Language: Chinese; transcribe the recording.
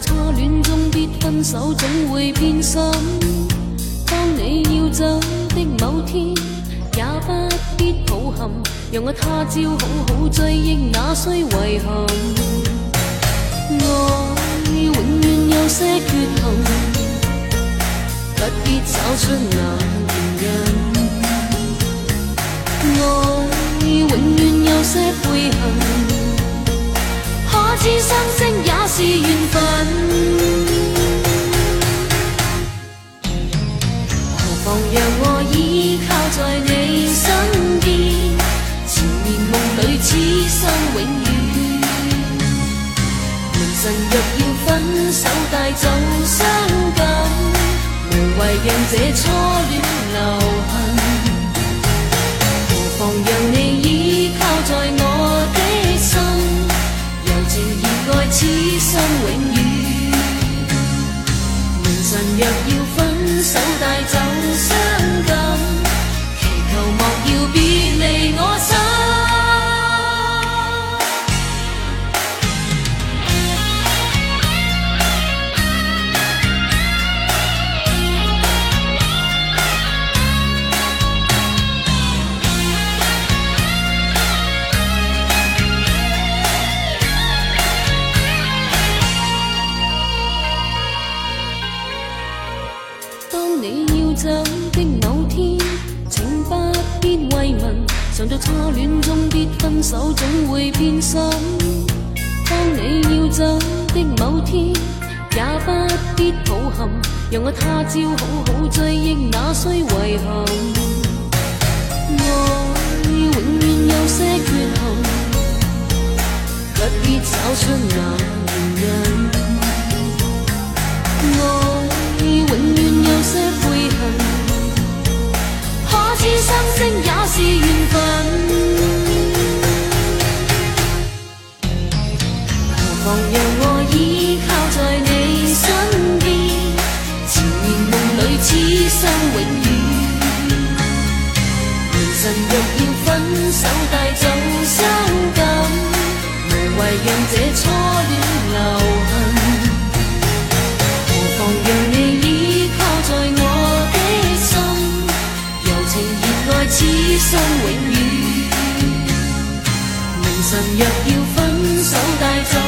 在初戀中必分手，總會偏心。當你要走的某天，也不必抱憾，讓我他朝好好追憶，那須遺憾。愛永遠有些缺陷，不必找出那原因。愛永遠有些悔恨。知心声也是缘分，何妨让我依靠在你身边，缠绵梦里，此生永远。明晨若要分手，带走伤感，无谓让这初恋。你要走的某天，請不必慰問。常在初戀中必分手，總會偏心。當你要走的某天，也不必抱憾，讓我他朝好好追憶，那須遺憾。愛永遠有些缺陷，不必找出男人。何妨让我依靠在你身边，缠绵梦里痴心永远。明晨若要分手带走伤感，无谓让这初恋留痕。何妨让你倚靠在我的心，柔情热爱痴心永远。明晨若要分手带走。